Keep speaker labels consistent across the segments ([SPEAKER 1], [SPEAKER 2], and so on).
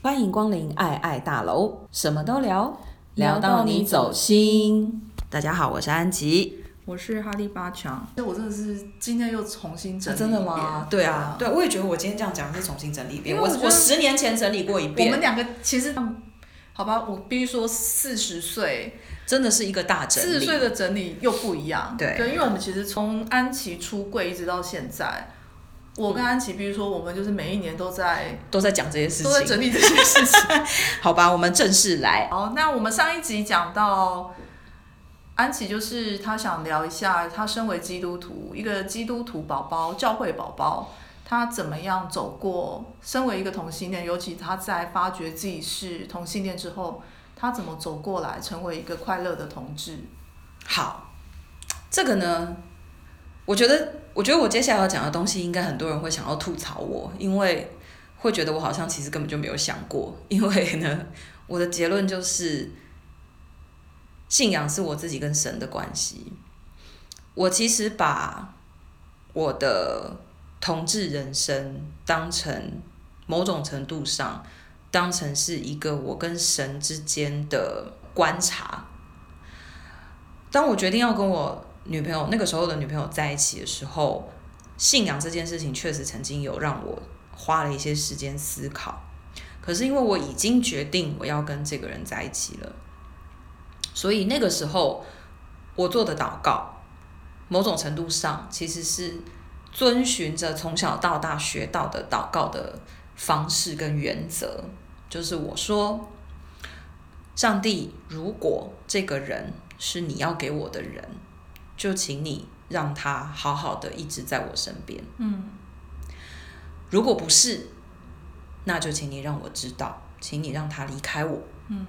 [SPEAKER 1] 欢迎光临爱爱大楼，什么都聊，聊到你走心。大家好，我是安吉，
[SPEAKER 2] 我是哈利八强。我真的是今天又重新整理。
[SPEAKER 1] 真的吗？对啊，对，我也觉得我今天这样讲是重新整理一遍。我我十年前整理过一遍。
[SPEAKER 2] 我们两个其实，好吧，我必须说四十岁
[SPEAKER 1] 真的是一个大整理。
[SPEAKER 2] 四十岁的整理又不一样。
[SPEAKER 1] 对，
[SPEAKER 2] 对，因为我们其实从安琪出柜一直到现在。我跟安琪，比如说，我们就是每一年都在
[SPEAKER 1] 都在讲这些事情，
[SPEAKER 2] 都在整理这些事情。
[SPEAKER 1] 好吧，我们正式来。
[SPEAKER 2] 好，那我们上一集讲到，安琪就是她想聊一下，她身为基督徒，一个基督徒宝宝，教会宝宝，她怎么样走过？身为一个同性恋，尤其她在发觉自己是同性恋之后，她怎么走过来，成为一个快乐的同志？
[SPEAKER 1] 好，这个呢？我觉得，我觉得我接下来要讲的东西，应该很多人会想要吐槽我，因为会觉得我好像其实根本就没有想过。因为呢，我的结论就是，信仰是我自己跟神的关系。我其实把我的同志人生当成某种程度上，当成是一个我跟神之间的观察。当我决定要跟我女朋友那个时候的女朋友在一起的时候，信仰这件事情确实曾经有让我花了一些时间思考。可是因为我已经决定我要跟这个人在一起了，所以那个时候我做的祷告，某种程度上其实是遵循着从小到大学到的祷告的方式跟原则，就是我说，上帝，如果这个人是你要给我的人。就请你让他好好的一直在我身边。
[SPEAKER 2] 嗯，
[SPEAKER 1] 如果不是，那就请你让我知道，请你让他离开我。
[SPEAKER 2] 嗯，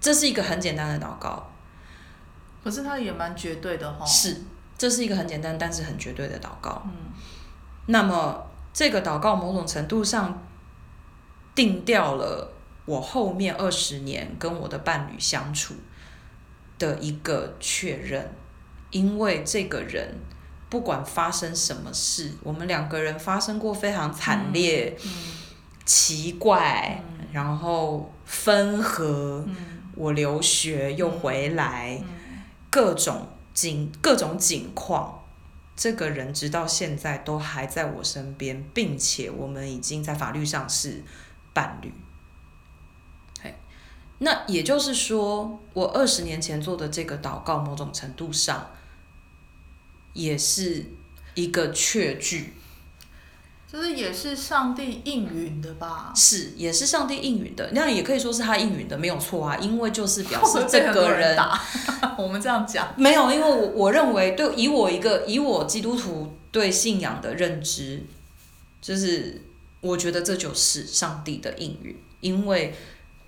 [SPEAKER 1] 这是一个很简单的祷告。
[SPEAKER 2] 可是他也蛮绝对的哈。
[SPEAKER 1] 是，这是一个很简单但是很绝对的祷告。
[SPEAKER 2] 嗯，
[SPEAKER 1] 那么这个祷告某种程度上定掉了我后面二十年跟我的伴侣相处的一个确认。因为这个人不管发生什么事，我们两个人发生过非常惨烈、
[SPEAKER 2] 嗯、
[SPEAKER 1] 奇怪，
[SPEAKER 2] 嗯、
[SPEAKER 1] 然后分合，
[SPEAKER 2] 嗯、
[SPEAKER 1] 我留学又回来，
[SPEAKER 2] 嗯、
[SPEAKER 1] 各种景各种景况，这个人直到现在都还在我身边，并且我们已经在法律上是伴侣。那也就是说，我二十年前做的这个祷告，某种程度上。也是一个确据，
[SPEAKER 2] 就是也是上帝应允的吧？
[SPEAKER 1] 是，也是上帝应允的。那也可以说是他应允的，没有错啊。因为就是表示这个人，
[SPEAKER 2] 人我们这样讲
[SPEAKER 1] 没有，因为我我认为，对以我一个以我基督徒对信仰的认知，就是我觉得这就是上帝的应允，因为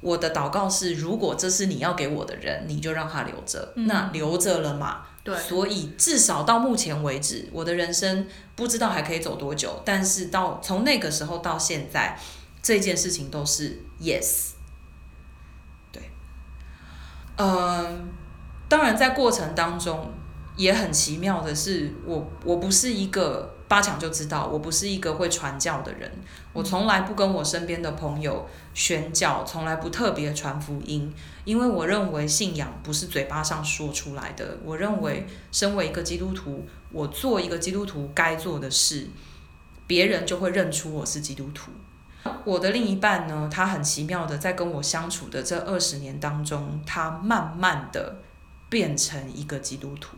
[SPEAKER 1] 我的祷告是，如果这是你要给我的人，你就让他留着，嗯、那留着了嘛。
[SPEAKER 2] 对，
[SPEAKER 1] 所以至少到目前为止，我的人生不知道还可以走多久。但是到从那个时候到现在，这件事情都是 yes。对，嗯，当然在过程当中也很奇妙的是，我我不是一个。八强就知道，我不是一个会传教的人。我从来不跟我身边的朋友宣教，从来不特别传福音，因为我认为信仰不是嘴巴上说出来的。我认为，身为一个基督徒，我做一个基督徒该做的事，别人就会认出我是基督徒。我的另一半呢，他很奇妙的在跟我相处的这二十年当中，他慢慢的变成一个基督徒，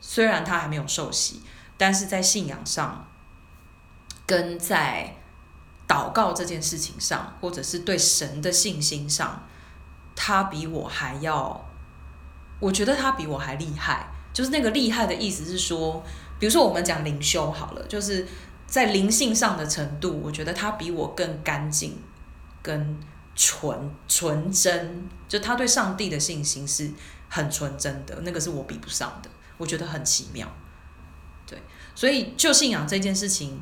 [SPEAKER 1] 虽然他还没有受洗。但是在信仰上，跟在祷告这件事情上，或者是对神的信心上，他比我还要，我觉得他比我还厉害。就是那个厉害的意思是说，比如说我们讲灵修好了，就是在灵性上的程度，我觉得他比我更干净、更纯纯真。就他对上帝的信心是很纯真的，那个是我比不上的。我觉得很奇妙。对，所以就信仰这件事情，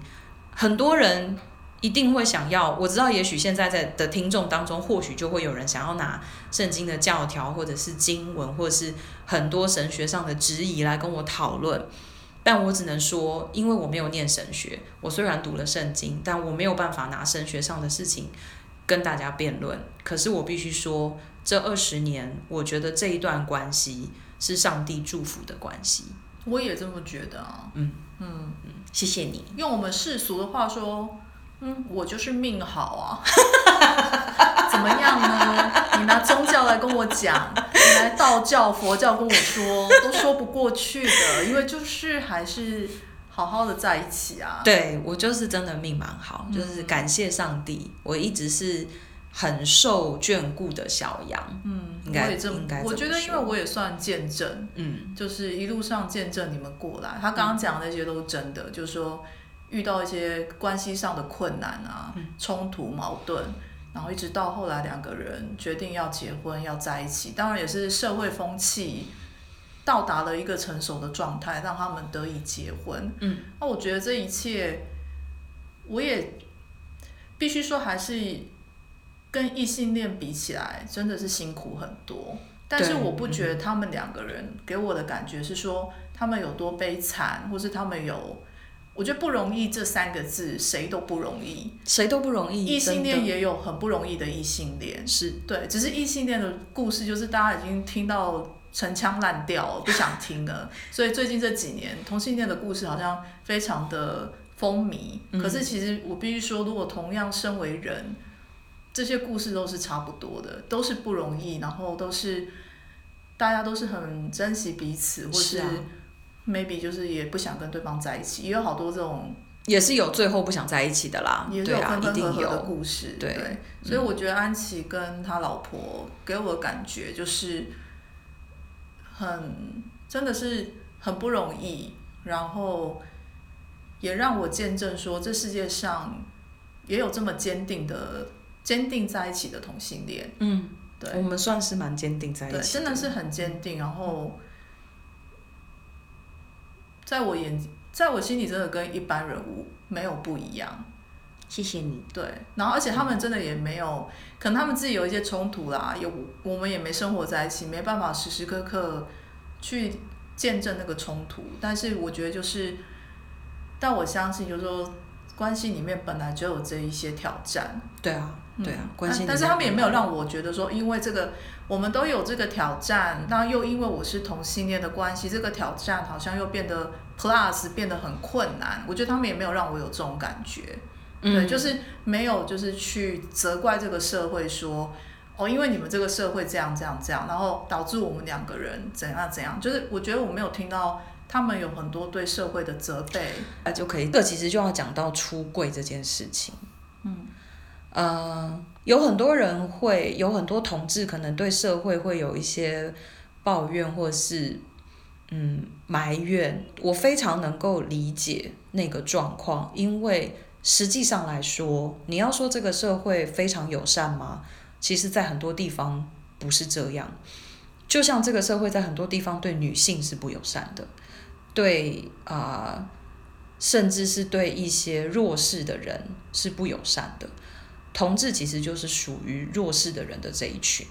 [SPEAKER 1] 很多人一定会想要。我知道，也许现在在的听众当中，或许就会有人想要拿圣经的教条，或者是经文，或者是很多神学上的质疑来跟我讨论。但我只能说，因为我没有念神学，我虽然读了圣经，但我没有办法拿神学上的事情跟大家辩论。可是我必须说，这二十年，我觉得这一段关系是上帝祝福的关系。
[SPEAKER 2] 我也这么觉得啊。
[SPEAKER 1] 嗯嗯嗯，谢谢你。
[SPEAKER 2] 用我们世俗的话说，嗯，我就是命好啊。怎么样呢？你拿宗教来跟我讲，你来道教、佛教跟我说，都说不过去的，因为就是还是好好的在一起啊。
[SPEAKER 1] 对，我就是真的命蛮好，
[SPEAKER 2] 嗯，
[SPEAKER 1] 就是感谢上帝，我一直是很受眷顾的小羊。
[SPEAKER 2] 嗯，
[SPEAKER 1] 应该
[SPEAKER 2] 我也这么，
[SPEAKER 1] 应该
[SPEAKER 2] 我觉得因为我也算见证，
[SPEAKER 1] 嗯，
[SPEAKER 2] 就是一路上见证你们过来。他刚刚讲的那些都是真的，嗯，就是说遇到一些关系上的困难啊，嗯，冲突矛盾。然后一直到后来，两个人决定要结婚，要在一起。当然也是社会风气到达了一个成熟的状态，让他们得以结婚。嗯，那我觉得这一切，我也必须说，还是跟异性恋比起来，真的是辛苦很多。但是我不觉得他们两个人给我的感觉是说他们有多悲惨，或是他们有。我觉得不容易这三个字，谁都不容易，
[SPEAKER 1] 谁都不容易。
[SPEAKER 2] 异性恋也有很不容易的异性恋，
[SPEAKER 1] 是
[SPEAKER 2] 对，只是异性恋的故事，就是大家已经听到陈腔滥调，不想听了。所以最近这几年，同性恋的故事好像非常的风靡。嗯。可是其实我必须说，如果同样身为人，这些故事都是差不多的，都是不容易，然后都是大家都是很珍惜彼此，或是。maybe 就是也不想跟对方在一起，也有好多这种，
[SPEAKER 1] 也是有最后不想在一起的啦，
[SPEAKER 2] 也是有分分合合的故事，
[SPEAKER 1] 对，
[SPEAKER 2] 对，所以我觉得安琪跟他老婆给我的感觉就是很真的是很不容易，然后也让我见证说这世界上也有这么坚定的坚定在一起的同性恋，
[SPEAKER 1] 嗯，
[SPEAKER 2] 对，
[SPEAKER 1] 我们算是蛮坚定在一起的，
[SPEAKER 2] 真的是很坚定，然后。在我眼，在我心里，真的跟一般人物没有不一样。
[SPEAKER 1] 谢谢你。
[SPEAKER 2] 对，然后而且他们真的也没有，可能他们自己有一些冲突啦，有我们也没生活在一起，没办法时时刻刻去见证那个冲突。但是我觉得就是，但我相信就是说，关系里面本来就有这一些挑战。
[SPEAKER 1] 对啊。对啊，关系。
[SPEAKER 2] 但是他们也没有让我觉得说，因为这个我们都有这个挑战，那又因为我是同性恋的关系，这个挑战好像又变得 plus 变得很困难。我觉得他们也没有让我有这种感觉，嗯、对，就是没有就是去责怪这个社会说，哦，因为你们这个社会这样这样这样，然后导致我们两个人怎样怎样。就是我觉得我没有听到他们有很多对社会的责备，
[SPEAKER 1] 那就可以。这其实就要讲到出柜这件事情，嗯。呃，有很多人会有很多同志可能对社会会有一些抱怨或是嗯埋怨，我非常能够理解那个状况，因为实际上来说，你要说这个社会非常友善吗？其实，在很多地方不是这样。就像这个社会在很多地方对女性是不友善的，对啊、甚至是对一些弱势的人是不友善的。同志其实就是属于弱势的人的这一群，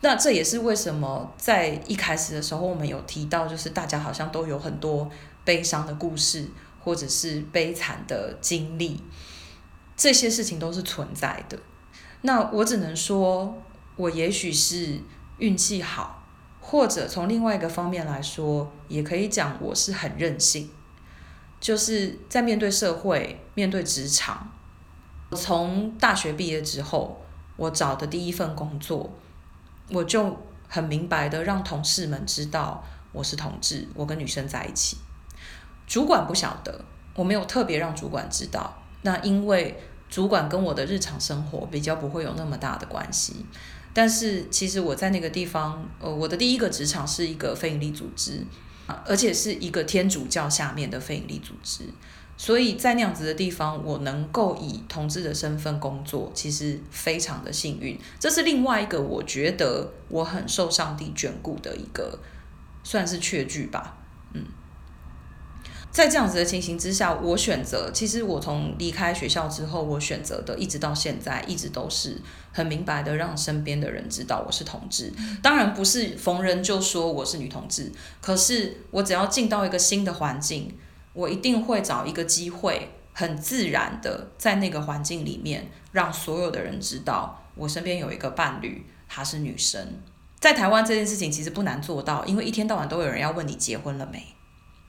[SPEAKER 1] 那这也是为什么在一开始的时候我们有提到，就是大家好像都有很多悲伤的故事，或者是悲惨的经历，这些事情都是存在的。那我只能说，我也许是运气好，或者从另外一个方面来说，也可以讲我是很任性，就是在面对社会、面对职场。我从大学毕业之后，我找的第一份工作，我就很明白的让同事们知道我是同志，我跟女生在一起。主管不晓得，我没有特别让主管知道。那因为主管跟我的日常生活比较不会有那么大的关系。但是其实我在那个地方，呃，我的第一个职场是一个非营利组织，而且是一个天主教下面的非营利组织。所以在那样子的地方，我能够以同志的身份工作，其实非常的幸运。这是另外一个我觉得我很受上帝眷顾的一个，算是确据吧。嗯，在这样子的情形之下，我选择，其实我从离开学校之后，我选择的一直到现在，一直都是很明白的让身边的人知道我是同志。当然不是逢人就说我是女同志，可是我只要进到一个新的环境。我一定会找一个机会，很自然的在那个环境里面，让所有的人知道我身边有一个伴侣，她是女生。在台湾这件事情其实不难做到，因为一天到晚都有人要问你结婚了没。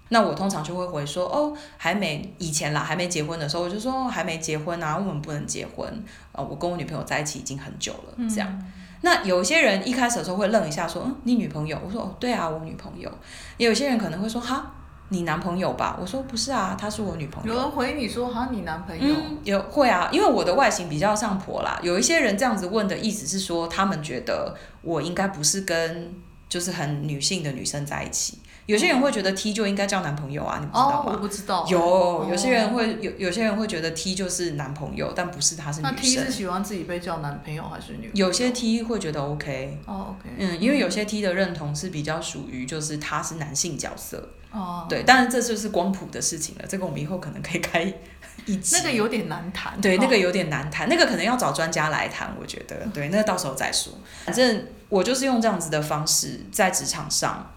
[SPEAKER 1] 那我通常就会回说哦，还没，以前啦，还没结婚的时候，我就说、哦、还没结婚啊，我们不能结婚。呃，我跟我女朋友在一起已经很久了，这样。嗯、那有些人一开始的时候会愣一下，说嗯，你女朋友？我说哦，对啊，我女朋友。也有些人可能会说哈，你男朋友吧？我说不是啊，他是我女朋友。
[SPEAKER 2] 有人回你说好像，你男朋友？
[SPEAKER 1] 嗯、有会啊，因为我的外形比较像婆啦。有一些人这样子问的意思是说，他们觉得我应该不是跟就是很女性的女生在一起。有些人会觉得 T 就应该叫男朋友啊，你不知道吗？
[SPEAKER 2] 哦、我不知道。
[SPEAKER 1] 有有些人会有有些人会觉得 T 就是男朋友，但不是，他是女生。那
[SPEAKER 2] T 是喜欢自己被叫男朋友还是女朋友？
[SPEAKER 1] 有些 T 会觉得 OK。
[SPEAKER 2] 哦，OK。
[SPEAKER 1] 嗯，因为有些 T 的认同是比较属于就是他是男性角色。
[SPEAKER 2] 哦。
[SPEAKER 1] 对，但是这就是光谱的事情了，这个我们以后可能可以开一集。
[SPEAKER 2] 那个有点难谈。
[SPEAKER 1] 对，那个有点难谈，那个可能要找专家来谈，我觉得。对，那个到时候再说。反正我就是用这样子的方式在职场上。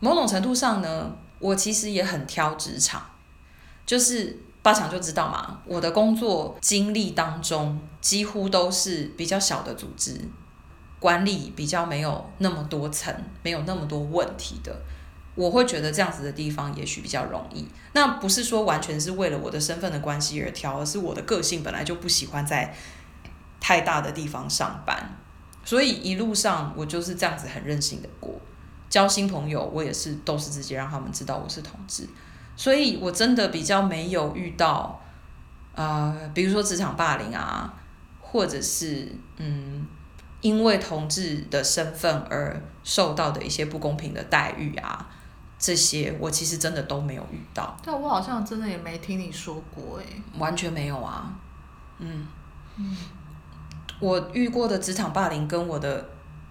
[SPEAKER 1] 某种程度上呢，我其实也很挑职场，就是八强就知道嘛。我的工作经历当中，几乎都是比较小的组织，管理比较没有那么多层，没有那么多问题的。我会觉得这样子的地方也许比较容易。那不是说完全是为了我的身份的关系而挑，而是我的个性本来就不喜欢在太大的地方上班，所以一路上我就是这样子很任性的过。交新朋友，我也是都是直接让他们知道我是同志，所以我真的比较没有遇到，呃，比如说职场霸凌啊，或者是嗯，因为同志的身份而受到的一些不公平的待遇啊，这些我其实真的都没有遇到。
[SPEAKER 2] 但我好像真的也没听你说过诶，
[SPEAKER 1] 完全没有啊，嗯。嗯，我遇过的职场霸凌跟我的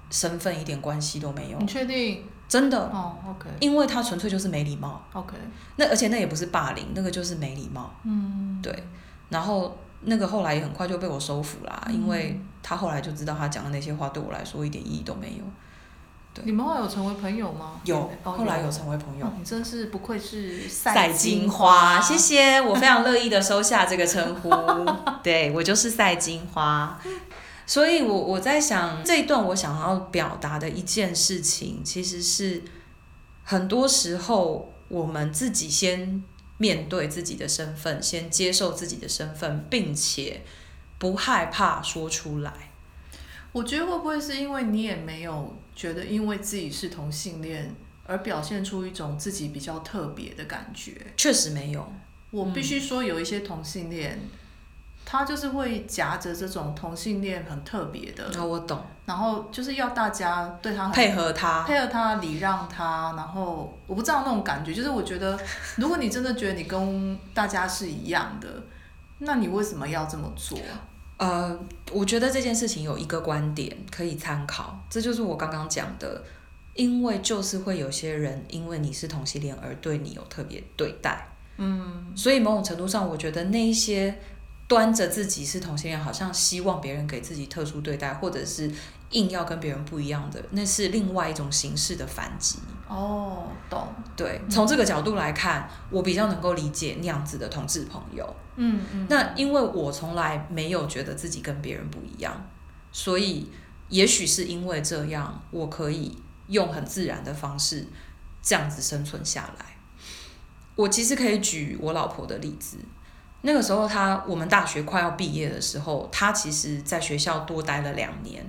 [SPEAKER 1] 身份一点关系都没有。
[SPEAKER 2] 你确定？
[SPEAKER 1] 真的。
[SPEAKER 2] 哦，OK，
[SPEAKER 1] 因为他纯粹就是没礼貌
[SPEAKER 2] ，OK，
[SPEAKER 1] 那而且那也不是霸凌，那个就是没礼貌，
[SPEAKER 2] 嗯，
[SPEAKER 1] 对，然后那个后来也很快就被我收服啦，
[SPEAKER 2] 嗯、
[SPEAKER 1] 因为他后来就知道他讲的那些话对我来说一点意义都没有。对，
[SPEAKER 2] 你们后来有成为朋友吗？
[SPEAKER 1] 有，后来有成为朋友。
[SPEAKER 2] 哦、你真是不愧是
[SPEAKER 1] 赛金花，谢谢，我非常乐意的收下这个称呼，对，我就是赛金花。所以，我我在想这一段我想要表达的一件事情，其实是很多时候我们自己先面对自己的身份，先接受自己的身份，并且不害怕说出来。
[SPEAKER 2] 我觉得会不会是因为你也没有觉得，因为自己是同性恋而表现出一种自己比较特别的感觉？
[SPEAKER 1] 确实没有，
[SPEAKER 2] 我必须说有一些同性恋。嗯他就是会夹着这种同性恋很特别的，
[SPEAKER 1] 哦，我懂。
[SPEAKER 2] 然后就是要大家对他
[SPEAKER 1] 配合他，
[SPEAKER 2] 配合他礼让他。然后我不知道那种感觉，就是我觉得，如果你真的觉得你跟大家是一样的，那你为什么要这么做？
[SPEAKER 1] 呃，我觉得这件事情有一个观点可以参考，这就是我刚刚讲的，因为就是会有些人因为你是同性恋而对你有特别对待，
[SPEAKER 2] 嗯，
[SPEAKER 1] 所以某种程度上，我觉得那一些。端着自己是同性恋，好像希望别人给自己特殊对待，或者是硬要跟别人不一样的，那是另外一种形式的反击。
[SPEAKER 2] 哦，懂。
[SPEAKER 1] 对，从这个角度来看，我比较能够理解那样子的同志朋友。
[SPEAKER 2] 嗯嗯。
[SPEAKER 1] 那因为我从来没有觉得自己跟别人不一样，所以也许是因为这样，我可以用很自然的方式这样子生存下来。我其实可以举我老婆的例子。那个时候他，他我们大学快要毕业的时候，她其实在学校多待了两年。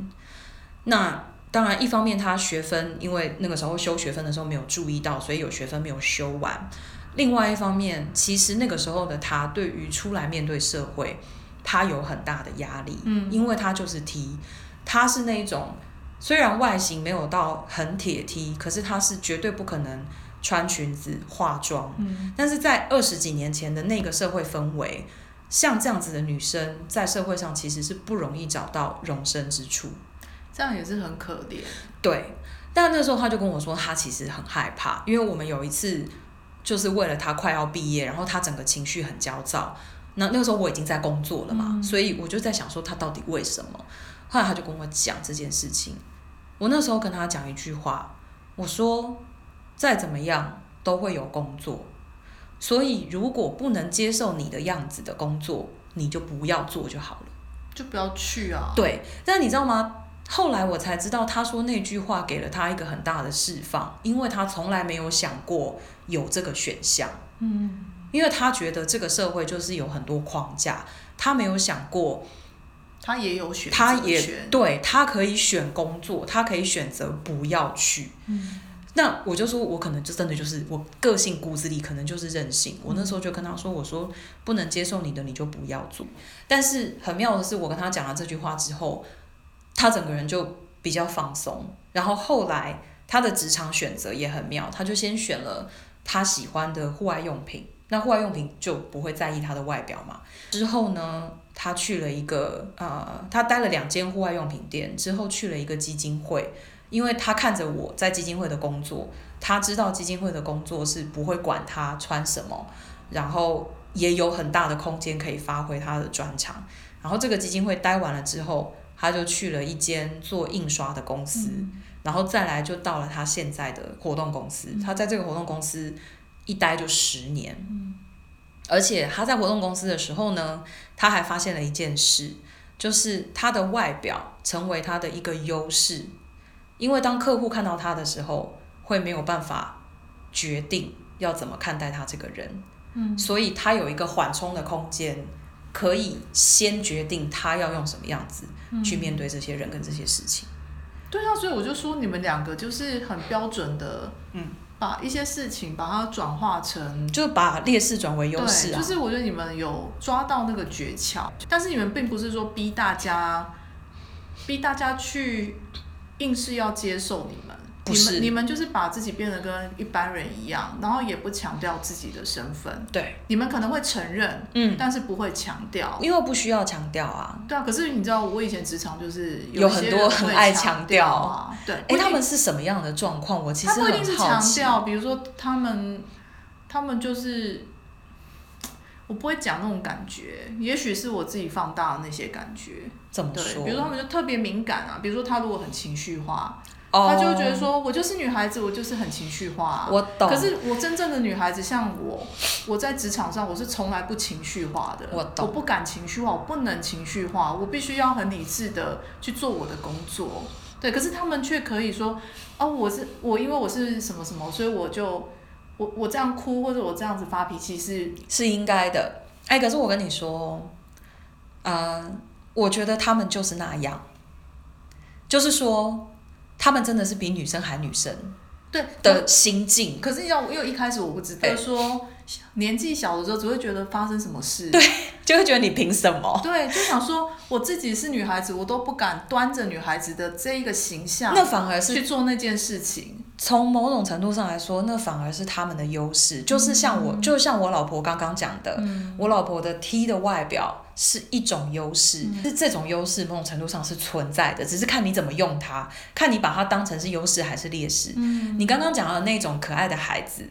[SPEAKER 1] 那当然，一方面他学分，因为那个时候修学分的时候没有注意到，所以有学分没有修完。另外一方面，其实那个时候的他，对于出来面对社会，他有很大的压力。
[SPEAKER 2] 嗯，
[SPEAKER 1] 因为他就是 T，他是那种虽然外形没有到很铁 T，可是他是绝对不可能。穿裙子、化妆，
[SPEAKER 2] 嗯，
[SPEAKER 1] 但是在二十几年前的那个社会氛围，像这样子的女生在社会上其实是不容易找到容身之处，
[SPEAKER 2] 这样也是很可怜。
[SPEAKER 1] 对，但那时候他就跟我说，他其实很害怕，因为我们有一次就是为了他快要毕业，然后他整个情绪很焦躁。那那个时候我已经在工作了嘛，
[SPEAKER 2] 嗯，
[SPEAKER 1] 所以我就在想说他到底为什么？后来他就跟我讲这件事情，我那时候跟他讲一句话，我说。再怎么样都会有工作，所以如果不能接受你的样子的工作，你就不要做就好了，
[SPEAKER 2] 就不要去啊。
[SPEAKER 1] 对，但你知道吗？后来我才知道，他说那句话给了他一个很大的释放，因为他从来没有想过有这个选项。嗯，因为他觉得这个社会就是有很多框架，他没有想过，
[SPEAKER 2] 他也有选择，
[SPEAKER 1] 他也对，他可以选工作，他可以选择不要去。嗯，那我就说，我可能就真的就是我个性骨子里可能就是任性。我那时候就跟他说，我说不能接受你的，你就不要做。但是很妙的是，我跟他讲了这句话之后。他整个人就比较放松，然后后来他的职场选择也很妙，他就先选了他喜欢的户外用品，那户外用品就不会在意他的外表嘛。之后呢，他去了一个呃，他待了两间户外用品店，之后去了一个基金会，因为他看着我在基金会的工作，他知道基金会的工作是不会管他穿什么，然后也有很大的空间可以发挥他的专长。然后这个基金会待完了之后。他就去了一间做印刷的公司，嗯，然后再来就到了他现在的活动公司。嗯，他在这个活动公司一待就十年，嗯，而且他在活动公司的时候呢，他还发现了一件事，就是他的外表成为他的一个优势，因为当客户看到他的时候，会没有办法决定要怎么看待他这个人，嗯，所以他有一个缓冲的空间。可以先决定他要用什么样子去面对这些人跟这些事情。
[SPEAKER 2] 嗯、对啊，所以我就说你们两个就是很标准的，嗯，把一些事情把它转化成，
[SPEAKER 1] 就把劣势转为优势啊。
[SPEAKER 2] 就是我觉得你们有抓到那个诀窍，但是你们并不是说逼大家，逼大家去硬是要接受你们。你们你们就是把自己变得跟一般人一样，然后也不强调自己的身份。
[SPEAKER 1] 对，
[SPEAKER 2] 你们可能会承认，嗯，但是不会强调，
[SPEAKER 1] 因为不需要强调啊。
[SPEAKER 2] 对啊，可是你知道，我以前职场就是
[SPEAKER 1] 有很多很爱强调啊。
[SPEAKER 2] 对，
[SPEAKER 1] 哎，他们是什么样的状况？我其实。
[SPEAKER 2] 他不一定是强调，比如说他们，他们就是，我不会讲那种感觉，也许是我自己放大的那些感觉。
[SPEAKER 1] 怎么说？
[SPEAKER 2] 比如说他们就特别敏感啊，比如说他如果很情绪化。他就会觉得说，我就是女孩子，我就是很情绪化啊。
[SPEAKER 1] 我懂。
[SPEAKER 2] 可是我真正的女孩子，像我，我在职场上我是从来不情绪化的。
[SPEAKER 1] 我懂。
[SPEAKER 2] 我不敢情绪化，我不能情绪化，我必须要很理智的去做我的工作。对，可是他们却可以说，哦，我是我，因为我是什么什么，所以我就我我这样哭或者我这样子发脾气是
[SPEAKER 1] 是应该的。哎，可是我跟你说，呃，我觉得他们就是那样，就是说。他们真的是比女生还女生，对的心境。
[SPEAKER 2] 可是要因为一开始我不知道，就是说年纪小的时候只会觉得发生什么事，
[SPEAKER 1] 对，就会觉得你凭什么？
[SPEAKER 2] 对，就想说我自己是女孩子，我都不敢端着女孩子的这一个形象，
[SPEAKER 1] 那反而是
[SPEAKER 2] 去做那件事情。
[SPEAKER 1] 从某种程度上来说，那反而是他们的优势。就是像我，嗯、就像我老婆刚刚讲的，嗯、我老婆的 T 的外表是一种优势，嗯、是这种优势某种程度上是存在的，只是看你怎么用它，看你把它当成是优势还是劣势。嗯、你刚刚讲的那种可爱的孩子，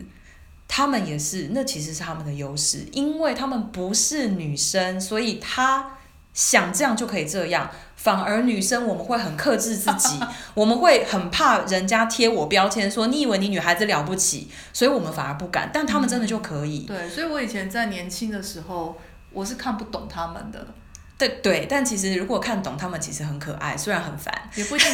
[SPEAKER 1] 他们也是，那其实是他们的优势，因为他们不是女生，所以他想这样就可以这样。反而女生我们会很克制自己，我们会很怕人家贴我标签，说你以为你女孩子了不起，所以我们反而不敢，但他们真的就可以。
[SPEAKER 2] 对，所以我以前在年轻的时候，我是看不懂他们的。
[SPEAKER 1] 对对，但其实如果看懂他们，其实很可爱，虽然很烦，
[SPEAKER 2] 也不一定。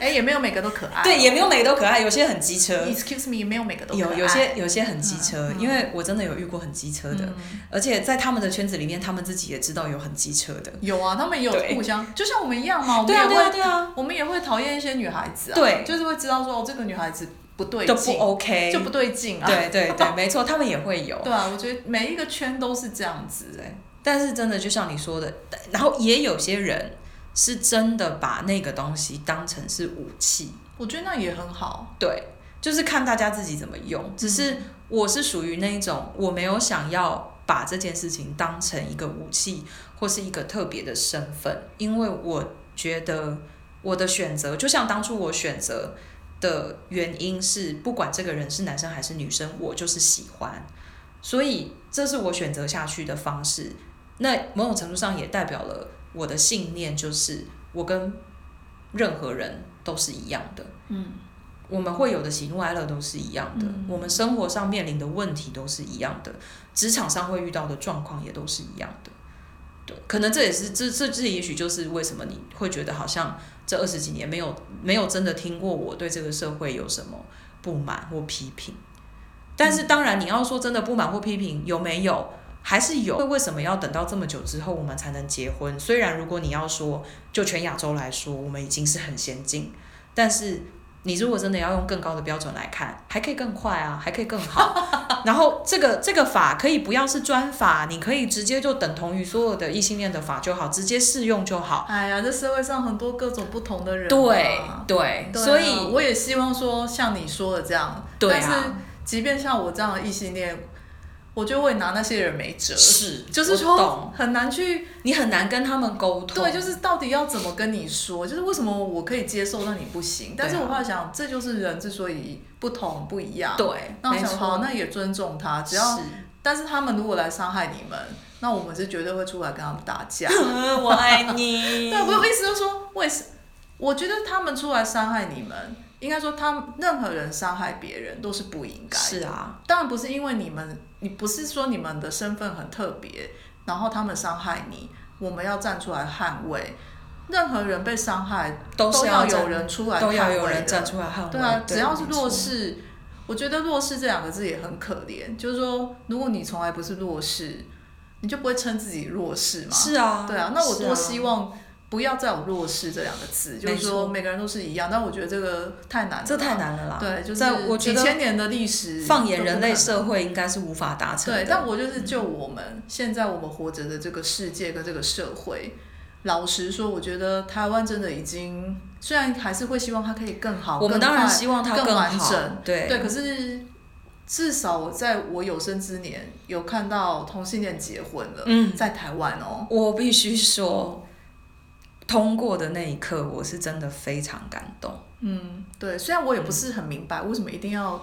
[SPEAKER 2] 哎，也没有每个都可爱。
[SPEAKER 1] 对，也没有每个都可爱，有些很机车。
[SPEAKER 2] Excuse me，也没有每个都可爱。
[SPEAKER 1] 有有些有些很机车，因为我真的有遇过很机车的，而且在他们的圈子里面，他们自己也知道有很机车的。
[SPEAKER 2] 有啊，他们也有互相，就像我们一样嘛。对啊对啊对啊，我们也会讨厌一些女孩子啊。
[SPEAKER 1] 对，
[SPEAKER 2] 就是会知道说这个女孩子不对劲，
[SPEAKER 1] 都不 OK，
[SPEAKER 2] 就不对劲啊。
[SPEAKER 1] 对对对，没错，他们也会有。
[SPEAKER 2] 对啊，我觉得每一个圈都是这样子哎。
[SPEAKER 1] 但是真的就像你说的，然后也有些人是真的把那个东西当成是武器，
[SPEAKER 2] 我觉得那也很好。
[SPEAKER 1] 对，就是看大家自己怎么用。只是我是属于那一种，我没有想要把这件事情当成一个武器或是一个特别的身份，因为我觉得我的选择，就像当初我选择的原因是，不管这个人是男生还是女生，我就是喜欢，所以这是我选择下去的方式。那某种程度上也代表了我的信念，就是我跟任何人都是一样的。嗯，我们会有的喜怒哀乐都是一样的，嗯、我们生活上面临的问题都是一样的，职场上会遇到的状况也都是一样的。对，可能这也是这这这也许就是为什么你会觉得好像这二十几年没有没有真的听过我对这个社会有什么不满或批评。但是当然你要说真的不满或批评有没有？还是有。为什么要等到这么久之后我们才能结婚？虽然如果你要说就全亚洲来说，我们已经是很先进，但是。你如果真的要用更高的标准来看，还可以更快啊，还可以更好。然后这个这个法可以不要是专法，你可以直接就等同于所有的异性恋的法就好，直接适用就好。
[SPEAKER 2] 哎呀，这社会上很多各种不同的人。
[SPEAKER 1] 对对，
[SPEAKER 2] 对啊，
[SPEAKER 1] 所以
[SPEAKER 2] 我也希望说像你说的这样。
[SPEAKER 1] 对啊。
[SPEAKER 2] 但是即便像我这样的异性恋。我就会拿那些人没辙，
[SPEAKER 1] 是，
[SPEAKER 2] 就是说很难去，
[SPEAKER 1] 你很难跟他们沟通。
[SPEAKER 2] 对，就是到底要怎么跟你说，就是为什么我可以接受，那你不行？但是我后来想，这就是人之所以不同不一样。
[SPEAKER 1] 对，
[SPEAKER 2] 那我想好，那也尊重他，只要，
[SPEAKER 1] 是
[SPEAKER 2] 但是他们如果来伤害你们，那我们是绝对会出来跟他们打架。
[SPEAKER 1] 我爱你。
[SPEAKER 2] 对，我有意思就是说，为什？我觉得他们出来伤害你们。应该说，他们任何人伤害别人都是不应该的。
[SPEAKER 1] 是啊，
[SPEAKER 2] 当然不是因为你们，你不是说你们的身份很特别，然后他们伤害你，我们要站出来捍卫。任何人被伤害，
[SPEAKER 1] 都要
[SPEAKER 2] 有人出来捍卫，
[SPEAKER 1] 都要有人站出来捍卫。
[SPEAKER 2] 对啊，只要是弱势，我觉得弱势这两个字也很可怜。就是说，如果你从来不是弱势，你就不会称自己弱势嘛？
[SPEAKER 1] 是啊，
[SPEAKER 2] 对啊。那我多希望。不要再有弱势这两个字，就是说每个人都是一样，但我觉得这个太难了，
[SPEAKER 1] 这太难了啦。
[SPEAKER 2] 对，就是几千年的历史，
[SPEAKER 1] 放眼人类社会应该是无法达成的。
[SPEAKER 2] 对，但我就是就我们现在我们活着的这个世界跟这个社会，老实说，我觉得台湾真的已经，虽然还是会希望它可以更好，
[SPEAKER 1] 我们当然希望它
[SPEAKER 2] 更完整，
[SPEAKER 1] 对
[SPEAKER 2] 对。可是至少我在我有生之年有看到同性恋结婚了，嗯，在台湾哦，
[SPEAKER 1] 我必须说。通过的那一刻，我是真的非常感动。
[SPEAKER 2] 嗯，对，虽然我也不是很明白为什么一定要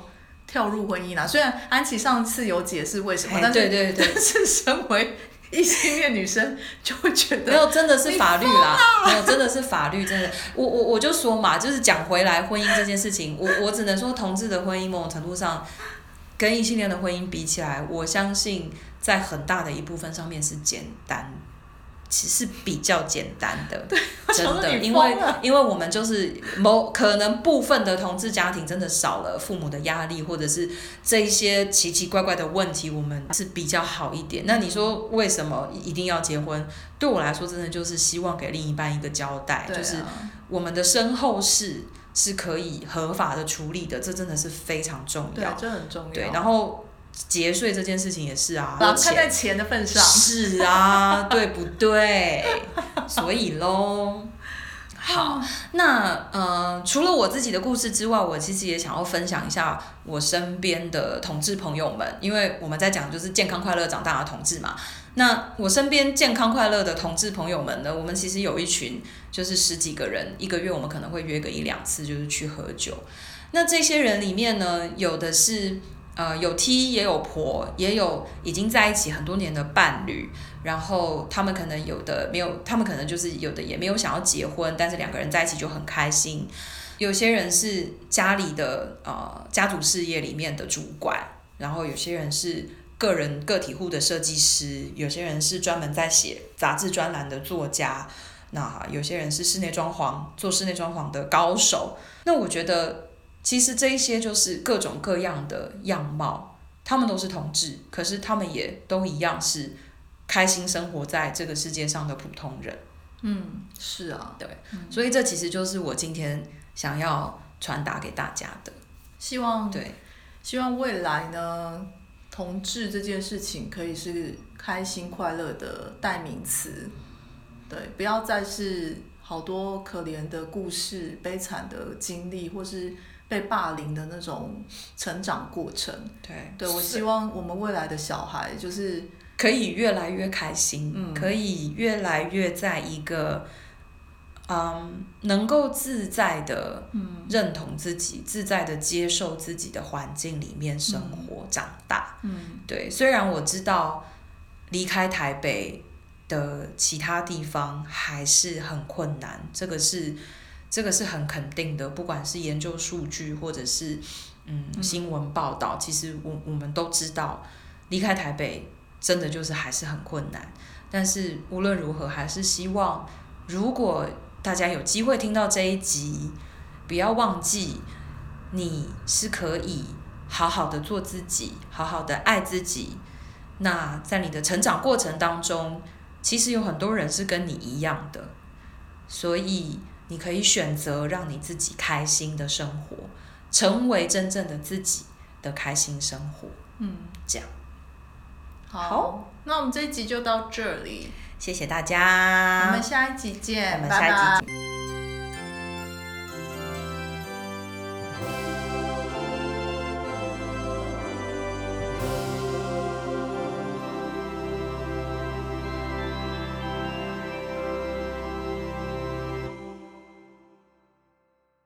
[SPEAKER 2] 跳入婚姻啦。虽然安琪上次有解释为什么，但是
[SPEAKER 1] 对对对，
[SPEAKER 2] 但是身为异性恋女生就会觉得
[SPEAKER 1] 没有，真的是法律啦，没有，真的是法律，真的。我我我就说嘛，就是讲回来婚姻这件事情，我我只能说，同志的婚姻某种程度上跟异性恋的婚姻比起来，我相信在很大的一部分上面是简单。其实比较简单的，真的，因为因为我们就是某可能部分的同志家庭真的少了父母的压力，或者是这一些奇奇怪怪的问题，我们是比较好一点。那你说为什么一定要结婚？对我来说，真的就是希望给另一半一个交代，啊、就是我们的身后事是可以合法的处理的，这真的是非常重要，
[SPEAKER 2] 这很重要。
[SPEAKER 1] 对，然后。节税这件事情也是啊，
[SPEAKER 2] 看在钱的份上，
[SPEAKER 1] 是啊，对不对？所以喽，好，那呃，除了我自己的故事之外，我其实也想要分享一下我身边的同志朋友们，因为我们在讲就是健康快乐长大的同志嘛。那我身边健康快乐的同志朋友们呢，我们其实有一群，就是十几个人，一个月我们可能会约个一两次，就是去喝酒。那这些人里面呢，有的是。呃，有 T 也有婆，也有已经在一起很多年的伴侣，然后他们可能有的没有，他们可能就是有的也没有想要结婚，但是两个人在一起就很开心。有些人是家里的呃家族事业里面的主管，然后有些人是个人个体户的设计师，有些人是专门在写杂志专栏的作家，那有些人是室内装潢做室内装潢的高手。那我觉得。其实这一些就是各种各样的样貌，他们都是同志，可是他们也都一样是开心生活在这个世界上的普通人。
[SPEAKER 2] 嗯，是啊，
[SPEAKER 1] 对，所以这其实就是我今天想要传达给大家的。
[SPEAKER 2] 希望
[SPEAKER 1] 对，
[SPEAKER 2] 希望未来呢，同志这件事情可以是开心快乐的代名词，对，不要再是好多可怜的故事、悲惨的经历，或是。被霸凌的那种成长过程，
[SPEAKER 1] 对，
[SPEAKER 2] 对，我希望我们未来的小孩就是
[SPEAKER 1] 可以越来越开心，嗯，可以越来越在一个，嗯，能够自在的认同自己，嗯，自在的接受自己的环境里面生活长大，
[SPEAKER 2] 嗯，
[SPEAKER 1] 对，虽然我知道离开台北的其他地方还是很困难，这个是。这个是很肯定的，不管是研究数据或者是嗯新闻报道，其实我我们都知道，离开台北真的就是还是很困难。但是无论如何，还是希望如果大家有机会听到这一集，不要忘记你是可以好好的做自己，好好的爱自己。那在你的成长过程当中，其实有很多人是跟你一样的，所以你可以选择让你自己开心的生活，成为真正的自己的开心生活。嗯，这样。
[SPEAKER 2] 好，好，那我们这一集就到这里，
[SPEAKER 1] 谢谢大家，
[SPEAKER 2] 我们下一集见，
[SPEAKER 1] 我们下一集见。拜拜。